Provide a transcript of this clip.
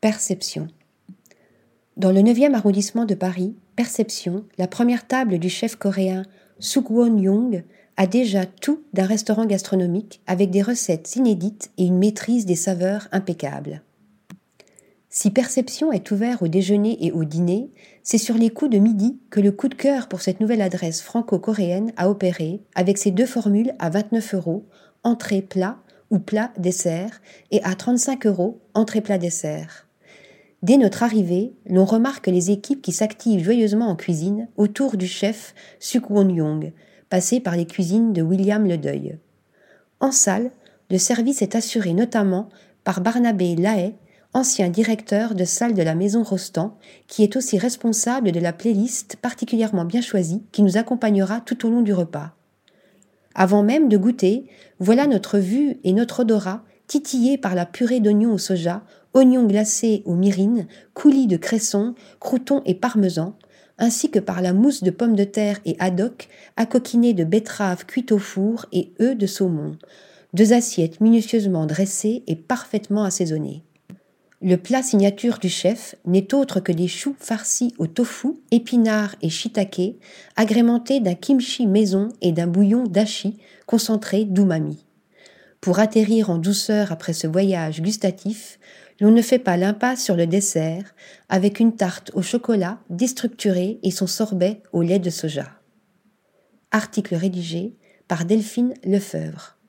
Perception. Dans le 9e arrondissement de Paris, Perception, la première table du chef coréen Sugwon Young, a déjà tout d'un restaurant gastronomique avec des recettes inédites et une maîtrise des saveurs impeccable. Si Perception est ouvert au déjeuner et au dîner, c'est sur les coups de midi que le coup de cœur pour cette nouvelle adresse franco-coréenne a opéré avec ses deux formules à 29 euros, entrée plat ou plat dessert, et à 35 euros, entrée plat dessert. Dès notre arrivée, l'on remarque les équipes qui s'activent joyeusement en cuisine autour du chef Sukwon Young, passé par les cuisines de William Ledeuil. En salle, le service est assuré notamment par Barnabé Lahaye, ancien directeur de salle de la Maison Rostand, qui est aussi responsable de la playlist particulièrement bien choisie qui nous accompagnera tout au long du repas. Avant même de goûter, voilà notre vue et notre odorat titillés par la purée d'oignons au soja, oignons glacés aux myrines, coulis de cresson, croutons et parmesan, ainsi que par la mousse de pommes de terre et haddock, accoquinée de betteraves cuites au four et œufs de saumon, deux assiettes minutieusement dressées et parfaitement assaisonnées. Le plat signature du chef n'est autre que des choux farcis au tofu, épinards et shiitake, agrémentés d'un kimchi maison et d'un bouillon dashi concentré d'umami. Pour atterrir en douceur après ce voyage gustatif, l'on ne fait pas l'impasse sur le dessert avec une tarte au chocolat déstructurée et son sorbet au lait de soja. Article rédigé par Delphine Lefebvre.